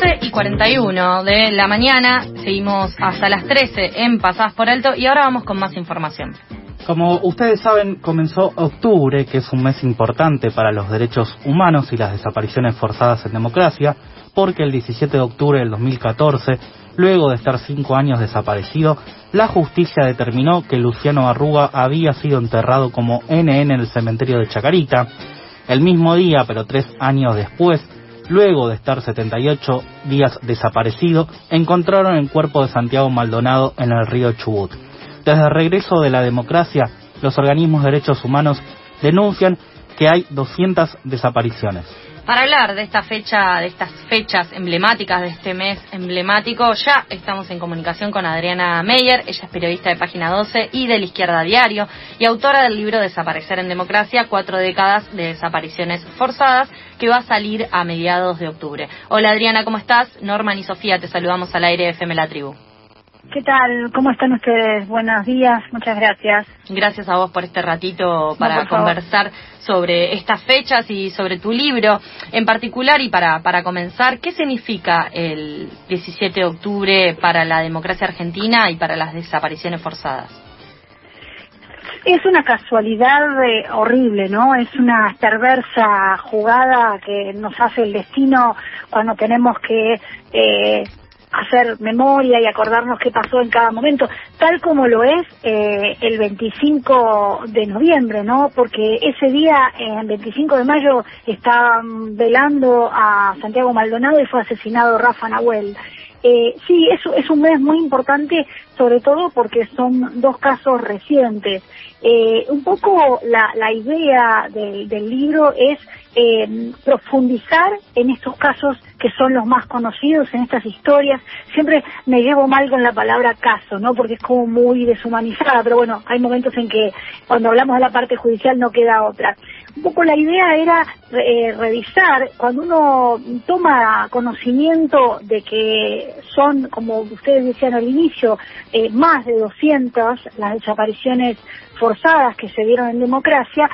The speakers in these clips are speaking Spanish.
12 y 41 de la mañana, seguimos hasta las 13 en Pasadas por Alto y ahora vamos con más información. Como ustedes saben, comenzó octubre, que es un mes importante para los derechos humanos y las desapariciones forzadas en democracia, porque el 17 de octubre del 2014, luego de estar cinco años desaparecido, la justicia determinó que Luciano Arruga había sido enterrado como NN en el cementerio de Chacarita. El mismo día, pero tres años después, luego de estar 78 días desaparecido, encontraron el cuerpo de Santiago Maldonado en el río Chubut. Desde el regreso de la democracia, los organismos de derechos humanos denuncian que hay 200 desapariciones. Para hablar de esta fecha, de estas fechas emblemáticas de este mes emblemático, ya estamos en comunicación con Adriana Meyer, ella es periodista de Página 12 y de La Izquierda Diario y autora del libro Desaparecer en Democracia, cuatro décadas de desapariciones forzadas, que va a salir a mediados de octubre. Hola Adriana, ¿cómo estás? Norman y Sofía, te saludamos al aire de FM La Tribu. ¿Qué tal? ¿Cómo están ustedes? Buenos días, muchas gracias. Gracias a vos por este ratito para conversar sobre estas fechas y sobre tu libro en particular y para, para comenzar, ¿qué significa el 17 de octubre para la democracia argentina y para las desapariciones forzadas? Es una casualidad eh, horrible, ¿no? Es una perversa jugada que nos hace el destino cuando tenemos que eh, hacer memoria y acordarnos qué pasó en cada momento, tal como lo es eh, el 25 de noviembre, ¿no? Porque ese día, el 25 de mayo, estaban velando a Santiago Maldonado y fue asesinado Rafa Nahuel. Eh, sí, es, es un mes muy importante, sobre todo porque son dos casos recientes. Eh, un poco la, la idea del, del libro es eh, profundizar en estos casos que son los más conocidos, en estas historias. Siempre me llevo mal con la palabra caso, ¿no? Porque es como muy deshumanizada, pero bueno, hay momentos en que cuando hablamos de la parte judicial no queda otra. Un poco la idea era eh, revisar, cuando uno toma conocimiento de que son, como ustedes decían al inicio, eh, más de 200 las desapariciones forzadas que se dieron en democracia,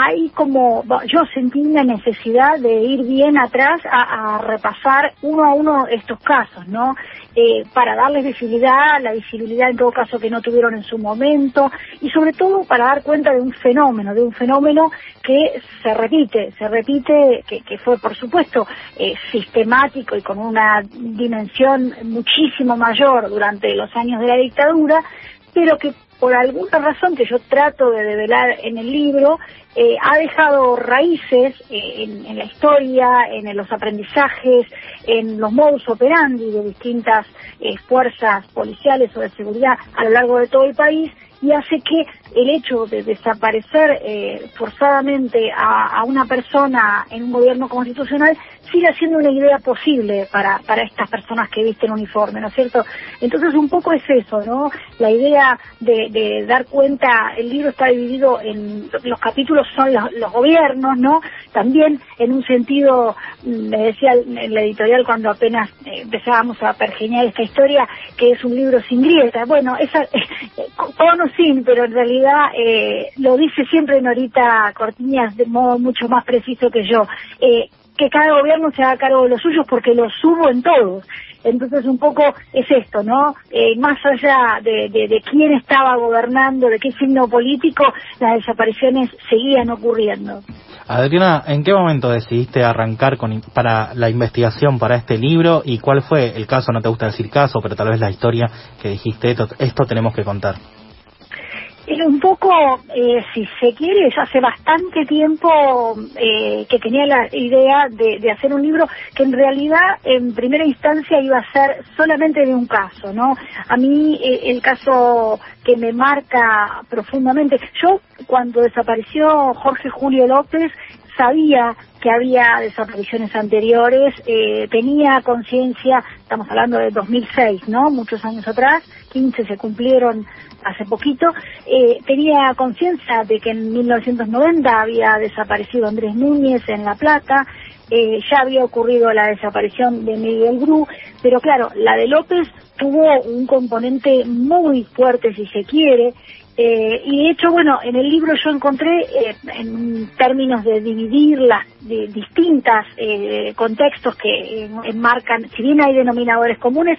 hay como, yo sentí una necesidad de ir bien atrás a, repasar uno a uno estos casos, ¿no? Eh, para darles visibilidad, la visibilidad en todo caso que no tuvieron en su momento, y sobre todo para dar cuenta de un fenómeno, de un fenómeno que se repite, se repite, que, que fue por supuesto eh, sistemático y con una dimensión muchísimo mayor durante los años de la dictadura, pero que por alguna razón que yo trato de develar en el libro, eh, ha dejado raíces eh, en, la historia, en, los aprendizajes, en los modus operandi de distintas eh, fuerzas policiales o de seguridad a lo largo de todo el país y hace que el hecho de desaparecer eh, forzadamente a, una persona en un gobierno constitucional siga siendo una idea posible para, para estas personas que visten uniforme, ¿no es cierto? Entonces un poco es eso, ¿no? La idea de, dar cuenta, el libro está dividido en, los capítulos son los, gobiernos, ¿no? También en un sentido, mm, me decía en la editorial cuando apenas eh, empezábamos a pergeñar esta historia, que es un libro sin grieta. Bueno, esa, con o sin, pero en realidad eh, lo dice siempre Norita Cortiñas de modo mucho más preciso que yo, eh, que cada gobierno se haga cargo de los suyos porque los subo en todos. Entonces un poco es esto, ¿no? Eh, más allá de, quién estaba gobernando, de qué signo político, las desapariciones seguían ocurriendo. Adriana, ¿en qué momento decidiste arrancar con, para la investigación para este libro y cuál fue el caso, no te gusta decir caso, pero tal vez la historia que dijiste, esto tenemos que contar? Un poco, eh, si se quiere, hace bastante tiempo eh, que tenía la idea de, hacer un libro que en realidad en primera instancia iba a ser solamente de un caso, ¿no? A mí eh, el caso que me marca profundamente, yo cuando desapareció Jorge Julio López sabía que había desapariciones anteriores, eh, tenía conciencia, estamos hablando de 2006, ¿no? Muchos años atrás, 15 se cumplieron hace poquito, eh, tenía conciencia de que en 1990 había desaparecido Andrés Núñez en La Plata, eh, ya había ocurrido la desaparición de Miguel Bru, pero claro, la de López tuvo un componente muy fuerte, si se quiere, eh, y de hecho, bueno, en el libro yo encontré, eh, en términos de dividir las de distintas eh, contextos que enmarcan, si bien hay denominadores comunes,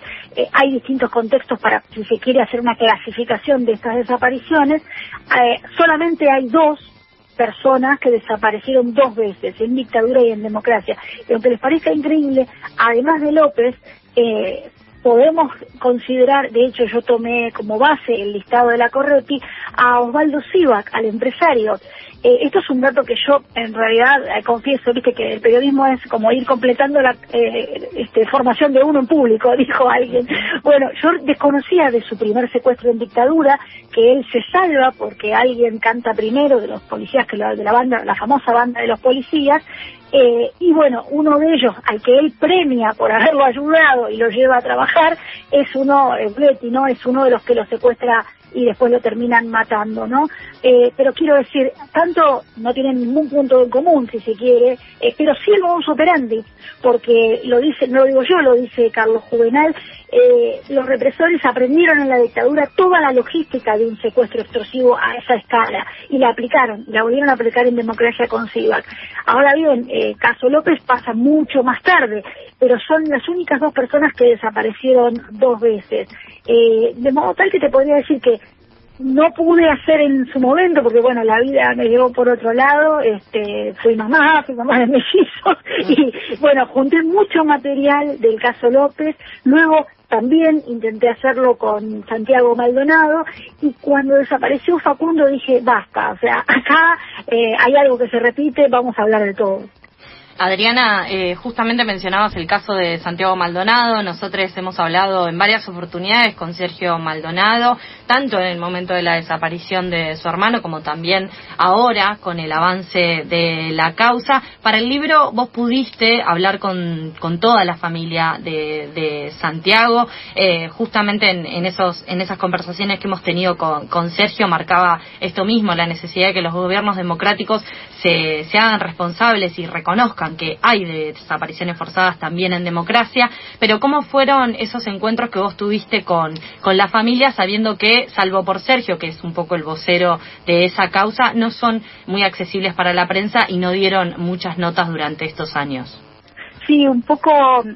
hay distintos contextos para, si se quiere, hacer una clasificación de estas desapariciones. solamente hay dos personas que desaparecieron dos veces, en dictadura y en democracia. Y aunque les parezca increíble, además de López, eh, podemos considerar, de hecho yo tomé como base el listado de la Corretti, a Osvaldo Sivac, al empresario. Eh, esto es un dato que yo en realidad eh, confieso, viste que el periodismo es como ir completando la eh, este, formación de uno en público, dijo alguien. Bueno, yo desconocía de su primer secuestro en dictadura, que él se salva porque alguien canta primero de los policías, que de la banda, la famosa banda de los policías, eh, y bueno, uno de ellos, al que él premia por haberlo ayudado y lo lleva a trabajar, es uno, Betty, ¿no? Es uno de los que lo secuestra y después lo terminan matando, ¿no? Eh, pero quiero decir, tanto no tienen ningún punto en común, si se quiere, eh, pero sí el modus operandi, porque lo dice, no lo digo yo, lo dice Carlos Juvenal, eh, los represores aprendieron en la dictadura toda la logística de un secuestro extorsivo a esa escala y la aplicaron, la volvieron a aplicar en democracia con CIVAC. Ahora bien, eh, caso López pasa mucho más tarde, pero son las únicas dos personas que desaparecieron dos veces. Eh, de modo tal que te podría decir que no pude hacer en su momento porque bueno la vida me llevó por otro lado este fui mamá fui mamá de mellizos y bueno junté mucho material del caso López luego también intenté hacerlo con Santiago Maldonado y cuando desapareció Facundo dije basta o sea acá eh, hay algo que se repite vamos a hablar de todo Adriana, eh, justamente mencionabas el caso de Santiago Maldonado. Nosotros hemos hablado en varias oportunidades con Sergio Maldonado, tanto en el momento de la desaparición de su hermano como también ahora con el avance de la causa. Para el libro vos pudiste hablar con, toda la familia de, Santiago. Eh, justamente en, esos, en esas conversaciones que hemos tenido con, con Sergio marcaba esto mismo, la necesidad de que los gobiernos democráticos se, se hagan responsables y reconozcan que hay de desapariciones forzadas también en democracia, pero ¿cómo fueron esos encuentros que vos tuviste con, con la familia sabiendo que, salvo por Sergio, que es un poco el vocero de esa causa, no son muy accesibles para la prensa y no dieron muchas notas durante estos años? Sí, un poco,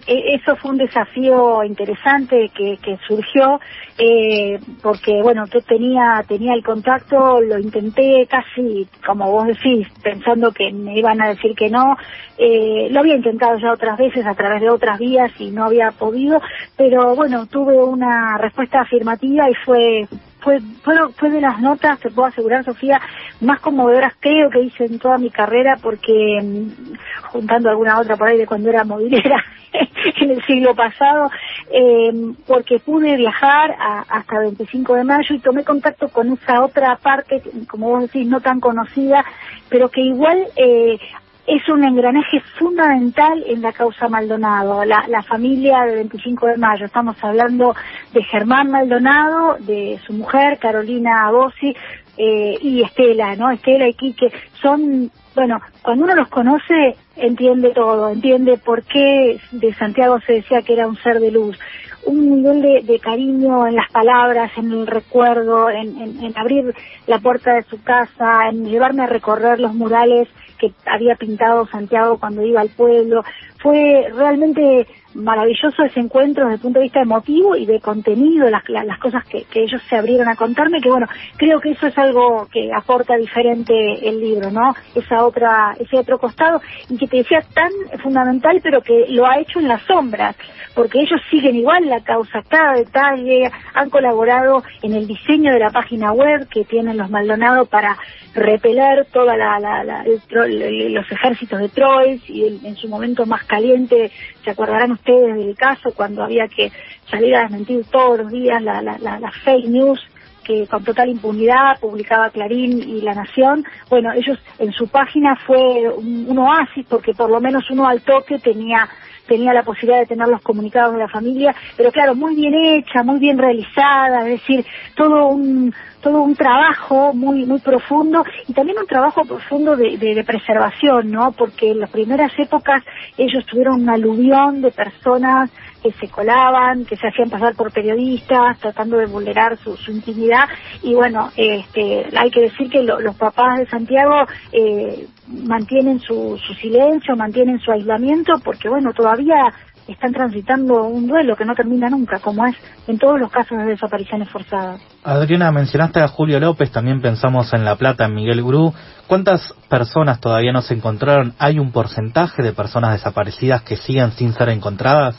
eh, eso fue un desafío interesante que, que surgió, eh, porque bueno, yo tenía, tenía el contacto, lo intenté casi, como vos decís, pensando que me iban a decir que no, eh, lo había intentado ya otras veces a través de otras vías y no había podido, pero bueno, tuve una respuesta afirmativa y fue fue, fue, fue de las notas, te puedo asegurar, Sofía, más conmovedoras creo que hice en toda mi carrera porque, mm, juntando alguna otra por ahí de cuando era movilera en el siglo pasado, eh, porque pude viajar hasta 25 de mayo y tomé contacto con esa otra parte, como vos decís, no tan conocida, pero que igual eh, es un engranaje fundamental en la causa Maldonado, la, la familia del 25 de mayo. Estamos hablando de Germán Maldonado, de su mujer, Carolina Bossi, eh, y Estela, ¿no? Estela y Quique. Son, bueno, cuando uno los conoce, entiende todo, entiende por qué de Santiago se decía que era un ser de luz un nivel de, cariño en las palabras, en el recuerdo, en, abrir la puerta de su casa, en llevarme a recorrer los murales que había pintado Santiago cuando iba al pueblo. Fue realmente maravilloso ese encuentro desde el punto de vista emotivo y de contenido, las, las cosas que, ellos se abrieron a contarme, que bueno, creo que eso es algo que aporta diferente el libro, ¿no? Esa otra, ese otro costado, y que te decía tan fundamental, pero que lo ha hecho en las sombras, porque ellos siguen igual la causa, cada detalle, han colaborado en el diseño de la página web que tienen los Maldonado para repeler toda la, la, la los ejércitos de Troyes y en su momento más caliente, se acordarán ustedes del caso cuando había que salir a desmentir todos los días la, la, la, fake news que con total impunidad publicaba Clarín y La Nación. Bueno, ellos en su página fue un, oasis porque por lo menos uno al toque tenía tenía la posibilidad de tener los comunicados de la familia, pero claro, muy bien hecha, muy bien realizada, es decir, todo un todo un trabajo muy muy profundo y también un trabajo profundo de, de, preservación, ¿no? Porque en las primeras épocas ellos tuvieron un aluvión de personas que se colaban, que se hacían pasar por periodistas, tratando de vulnerar su, intimidad. Y bueno, este, hay que decir que los papás de Santiago eh, mantienen su, su silencio, mantienen su aislamiento, porque bueno, todavía están transitando un duelo que no termina nunca, como es en todos los casos de desapariciones forzadas. Adriana, mencionaste a Julio López, también pensamos en La Plata, en Miguel Gurú. ¿Cuántas personas todavía no se encontraron? ¿Hay un porcentaje de personas desaparecidas que siguen sin ser encontradas?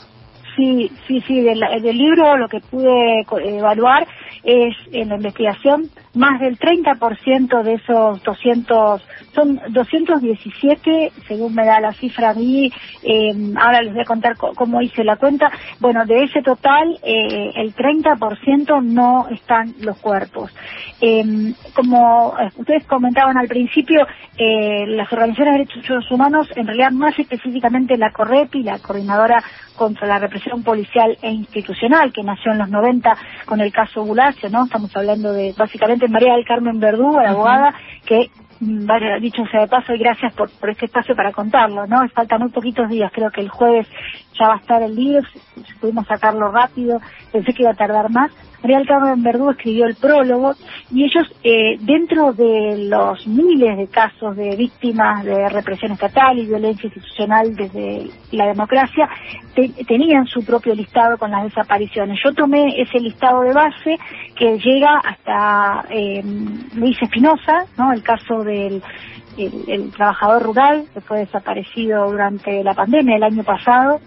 Sí, sí, sí, del, libro lo que pude evaluar es en la investigación más del 30% de esos 200, son 217, según me da la cifra a mí, eh, ahora les voy a contar cómo hice la cuenta, bueno, de ese total, eh, el 30% no están los cuerpos. Em, como ustedes comentaban al principio, eh, las organizaciones de derechos humanos, en realidad más específicamente la CORREPI, la Coordinadora contra la Represión Policial e Institucional, que nació en los 90 con el caso Bulacio, ¿no? Estamos hablando de básicamente María del Carmen Verdú, la abogada, que vaya, dicho sea de paso y gracias por, por este espacio para contarlo, ¿no? Faltan muy poquitos días, creo que el jueves ya va a estar el libro, pudimos sacarlo rápido, pensé que iba a tardar más, María Carmen Verdú escribió el prólogo y ellos, eh, dentro de los miles de casos de víctimas de represión estatal y violencia institucional desde la democracia, tenían su propio listado con las desapariciones. Yo tomé ese listado de base que llega hasta eh, Luis Espinosa, ¿no? el caso del el, trabajador rural que fue desaparecido durante la pandemia el año pasado,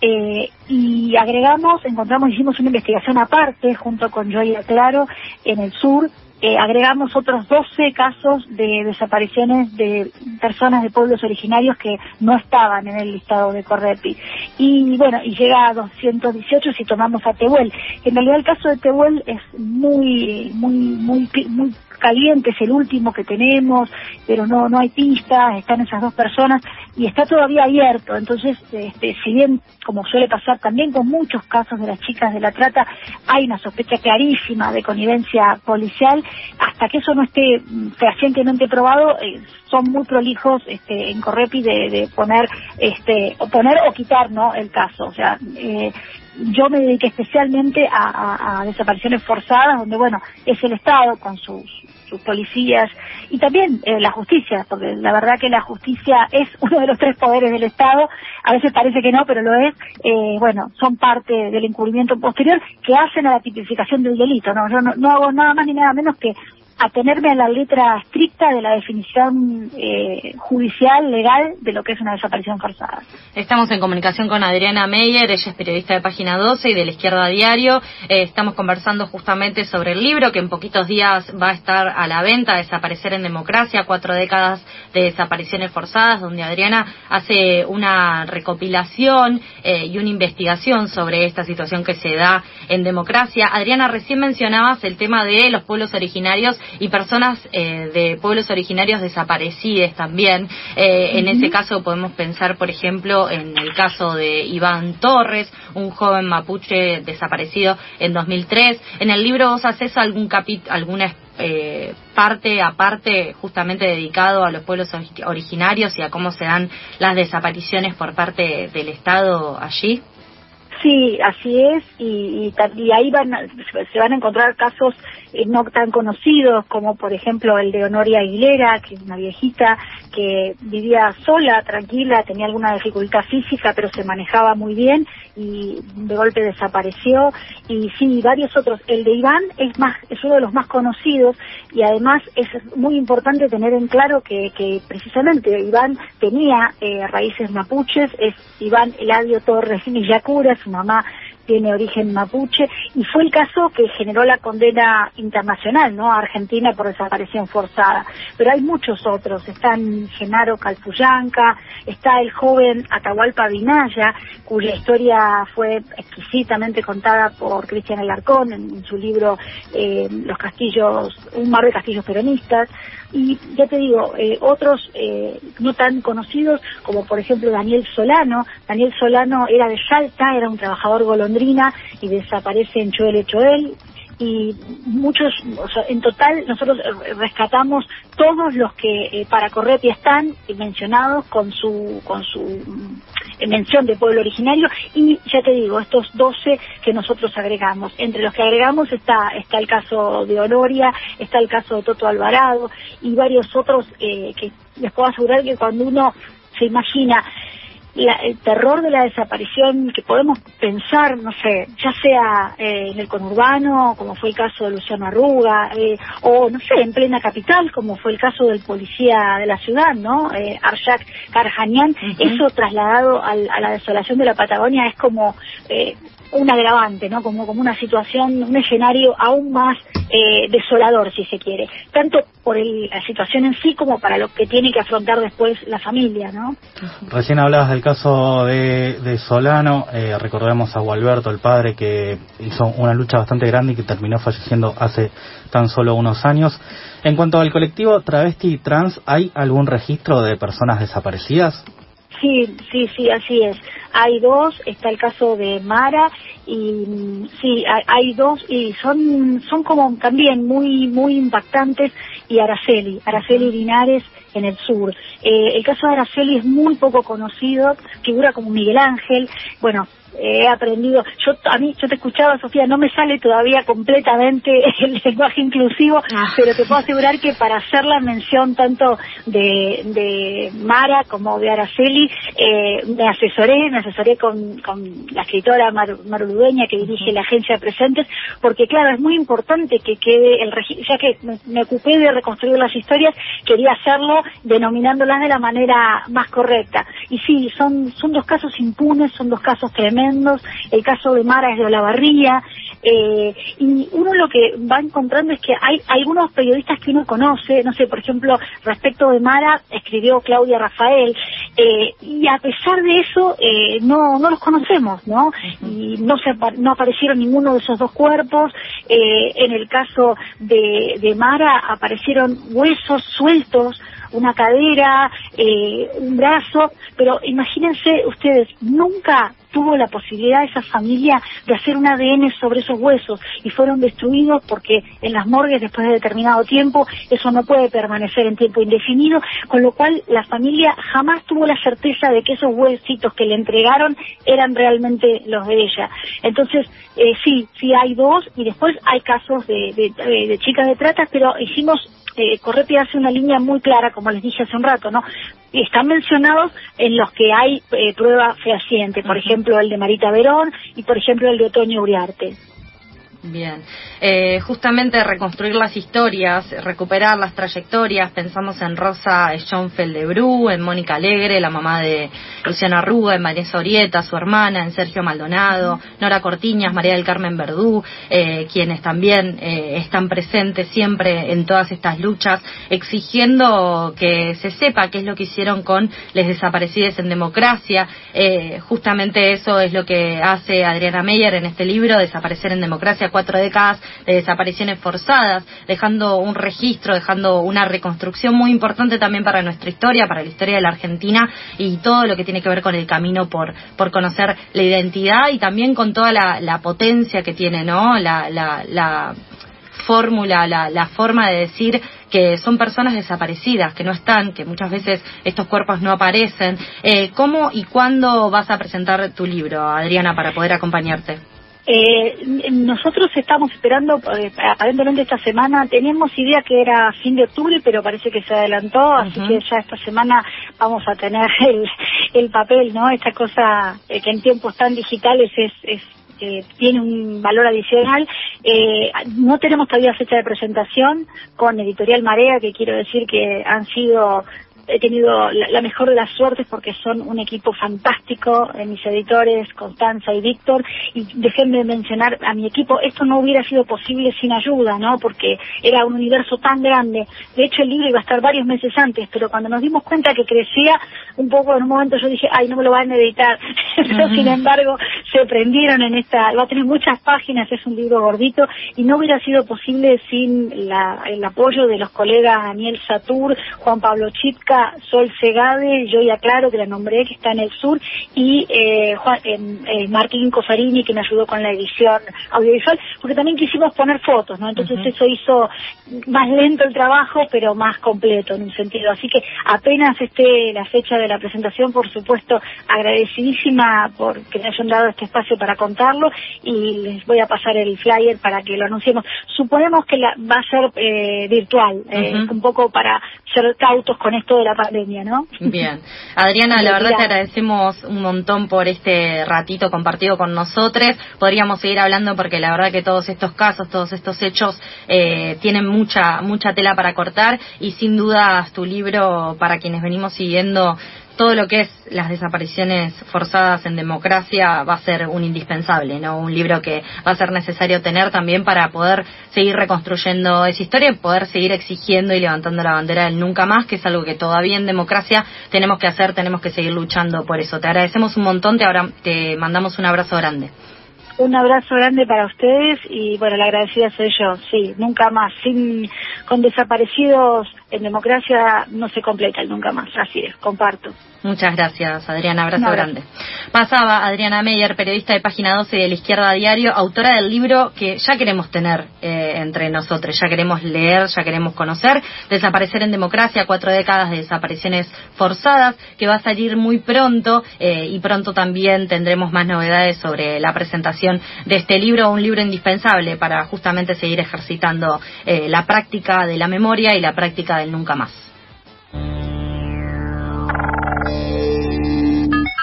eh, y agregamos, encontramos, hicimos una investigación aparte junto con Joya Claro en el sur, eh, agregamos otros 12 casos de desapariciones de personas de pueblos originarios que no estaban en el listado de Correpi. Y bueno, y llega a 218 si tomamos a Tehuel. En realidad el caso de Tehuel es muy, muy, muy, muy caliente, es el último que tenemos, pero no, no hay pistas, están esas dos personas y está todavía abierto. Entonces, este, si bien, como suele pasar también con muchos casos de las chicas de la trata, hay una sospecha clarísima de connivencia policial, hasta que eso no esté fehacientemente probado, eh, son muy prolijos este, en Correpi de, poner, este, o poner o quitar, ¿no? El caso. O sea, eh, yo me dediqué especialmente a, desapariciones forzadas, donde, bueno, es el Estado con sus, sus policías y también eh, la justicia, porque la verdad que la justicia es uno de los tres poderes del Estado, a veces parece que no, pero lo es, eh, bueno, son parte del encubrimiento posterior que hacen a la tipificación del delito, ¿no? Yo no hago nada más ni nada menos que atenerme a la letra estricta de la definición eh, judicial, legal, de lo que es una desaparición forzada. Estamos en comunicación con Adriana Meyer, ella es periodista de Página 12 y de La Izquierda Diario. Eh, estamos conversando justamente sobre el libro que en poquitos días va a estar a la venta, Desaparecer en Democracia, cuatro décadas de desapariciones forzadas, donde Adriana hace una recopilación eh, y una investigación sobre esta situación que se da en democracia. Adriana, recién mencionabas el tema de los pueblos originarios y personas eh, de pueblos originarios desaparecidos también. Eh, en ese caso podemos pensar, por ejemplo, en el caso de Iván Torres, un joven mapuche desaparecido en 2003. En el libro vos haces algún capítulo, alguna eh, parte aparte justamente dedicado a los pueblos originarios y a cómo se dan las desapariciones por parte del Estado allí? Sí, así es, y, ahí van, se van a encontrar casos eh, no tan conocidos, como por ejemplo el de Honoria Aguilera, que es una viejita que vivía sola, tranquila, tenía alguna dificultad física, pero se manejaba muy bien y de golpe desapareció. Y sí, varios otros. El de Iván es más, es uno de los más conocidos y además es muy importante tener en claro que, que precisamente Iván tenía eh, raíces mapuches, es Iván Eladio Torres Villacura, su mamá tiene origen mapuche y fue el caso que generó la condena internacional no a Argentina por desaparición forzada. Pero hay muchos otros. Están Genaro Calpuyanca está el joven Atahualpa Vinaya cuya historia fue exquisitamente contada por Cristian Alarcón en, su libro eh, Los castillos un mar de castillos peronistas. Y ya te digo, eh, otros eh, no tan conocidos, como por ejemplo Daniel Solano. Daniel Solano era de Salta, era un trabajador y desaparece en Choel Choel. Y muchos, en total nosotros rescatamos todos los que eh, para Correpi están mencionados con su, con su mención de pueblo originario y ya te digo, estos 12 que nosotros agregamos. Entre los que agregamos está, está el caso de Honoria, está el caso de Toto Alvarado y varios otros eh, que les puedo asegurar que cuando uno se imagina el terror de la desaparición que podemos pensar, no sé, ya sea eh, en el conurbano, como fue el caso de Luciano Arruga, eh, o no sé, en plena capital, como fue el caso del policía de la ciudad, ¿no? Eh, Arshak Karjanian, eso trasladado al, a la desolación de la Patagonia es como eh, un agravante, ¿no? Como, como una situación, un escenario aún más eh, desolador, si se quiere, tanto por la situación en sí como para lo que tiene que afrontar después la familia, ¿no? Recién hablabas del caso de, Solano, eh, recordemos a Gualberto, el padre, que hizo una lucha bastante grande y que terminó falleciendo hace tan solo unos años. En cuanto al colectivo travesti y trans, ¿hay algún registro de personas desaparecidas? Sí, sí, sí, así es. Hay dos, está el caso de Mara y sí, hay, dos y son son como también muy muy impactantes y Araceli, Araceli Linares en el sur. Eh, el caso de Araceli es muy poco conocido, figura como Miguel Ángel, bueno, he aprendido, yo a mí, yo te escuchaba Sofía, no me sale todavía completamente el lenguaje inclusivo, ah. pero te puedo asegurar que para hacer la mención tanto de, de Mara como de Araceli, eh, me asesoré, me asesoré con, con la escritora Mar, Maruludeña que dirige la agencia de presentes, porque claro, es muy importante que quede el ya que me, me ocupé de reconstruir las historias, quería hacerlo denominándolas de la manera más correcta. Y sí, son, son dos casos impunes, son dos casos tremendos, el caso de Mara es de Olavarría, eh, y uno lo que va encontrando es que hay algunos periodistas que uno conoce, no sé, por ejemplo, respecto de Mara, escribió Claudia Rafael, eh, y a pesar de eso, eh, no, no los conocemos, ¿no? Y no, se, no aparecieron ninguno de esos dos cuerpos, en el caso de, de Mara aparecieron huesos sueltos, una cadera, un brazo, pero imagínense ustedes, nunca tuvo la posibilidad esa familia de hacer un ADN sobre esos huesos y fueron destruidos porque en las morgues después de determinado tiempo eso no puede permanecer en tiempo indefinido, con lo cual la familia jamás tuvo la certeza de que esos huesitos que le entregaron eran realmente los de ella. Entonces, eh, sí, sí hay dos y después hay casos de, de chicas de trata, pero hicimos eh, Correpi hace una línea muy clara, como les dije hace un rato, ¿no? Están mencionados en los que hay eh, prueba fehaciente, por ejemplo el de Marita Verón y por ejemplo el de Otoño Uriarte. Bien, eh, justamente reconstruir las historias, recuperar las trayectorias, pensamos en Rosa Schoenfeld de Bru, en Mónica Alegre, la mamá de Luciana Arruga, en María Sorieta, su hermana, en Sergio Maldonado, Nora Cortiñas, María del Carmen Verdú, eh, quienes también eh, están presentes siempre en todas estas luchas, exigiendo que se sepa qué es lo que hicieron con les desaparecidos en democracia. justamente eso es lo que hace Adriana Meyer en este libro, Desaparecer en democracia cuatro décadas de desapariciones forzadas, dejando un registro, dejando una reconstrucción muy importante también para nuestra historia, para la historia de la Argentina y todo lo que tiene que ver con el camino por, por conocer la identidad y también con toda la, potencia que tiene, ¿no? La, la, fórmula, la, la, forma de decir que son personas desaparecidas, que no están, que muchas veces estos cuerpos no aparecen. Eh, ¿Cómo y cuándo vas a presentar tu libro, Adriana, para poder acompañarte? Eh, nosotros estamos esperando, eh, aparentemente esta semana, teníamos idea que era fin de octubre, pero parece que se adelantó, así que ya esta semana vamos a tener el, el papel, ¿no? Esta cosa eh, que en tiempos tan digitales es, es eh, tiene un valor adicional. Eh, no tenemos todavía fecha de presentación con Editorial Marea, que quiero decir que han sido he tenido la, mejor de las suertes porque son un equipo fantástico, eh, mis editores, Constanza y Víctor, y déjenme mencionar a mi equipo, esto no hubiera sido posible sin ayuda, ¿no? Porque era un universo tan grande. De hecho, el libro iba a estar varios meses antes, pero cuando nos dimos cuenta que crecía un poco, en un momento yo dije, ay, no me lo van a editar. pero sin embargo, se prendieron en esta, va a tener muchas páginas, es un libro gordito, y no hubiera sido posible sin el apoyo de los colegas Daniel Satur, Juan Pablo Chitka, periodista Sol Segade, yo ya claro que la nombré, que está en el sur, y eh, Juan, eh, Martín Cosarini, que me ayudó con la edición audiovisual, porque también quisimos poner fotos, ¿no? Entonces eso hizo más lento el trabajo, pero más completo en un sentido. Así que apenas esté la fecha de la presentación, por supuesto, agradecidísima por que me hayan dado este espacio para contarlo y les voy a pasar el flyer para que lo anunciemos. Suponemos que la, va a ser eh, virtual, eh, un poco para ser cautos con esto de la pandemia, ¿no? Bien. Adriana, la verdad te agradecemos un montón por este ratito compartido con nosotros. Podríamos seguir hablando porque la verdad que todos estos casos, todos estos hechos eh, tienen mucha mucha tela para cortar y sin duda tu libro para quienes venimos siguiendo todo lo que es las desapariciones forzadas en democracia va a ser un indispensable, ¿no? Un libro que va a ser necesario tener también para poder seguir reconstruyendo esa historia y poder seguir exigiendo y levantando la bandera del nunca más, que es algo que todavía en democracia tenemos que hacer, tenemos que seguir luchando por eso. Te agradecemos un montón, te, te mandamos un abrazo grande. Un abrazo grande para ustedes y bueno, la agradecida soy yo, sí, nunca más, sin, con desaparecidos en democracia no se completa el nunca más, así es, comparto. Muchas gracias, Adriana. Abrazo grande. Pasaba Adriana Meyer, periodista de Página 12 de La Izquierda Diario, autora del libro que ya queremos tener eh, entre nosotros, ya queremos leer, ya queremos conocer, Desaparecer en Democracia, cuatro décadas de desapariciones forzadas, que va a salir muy pronto eh, y pronto también tendremos más novedades sobre la presentación de este libro, un libro indispensable para justamente seguir ejercitando eh, la práctica de la memoria y la práctica del nunca más.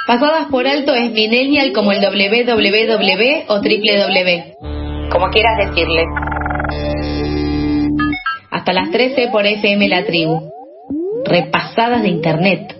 Pasadas por alto es millennial como el www o www. Como quieras decirle. Hasta las 13 por FM La Tribu. Repasadas de Internet.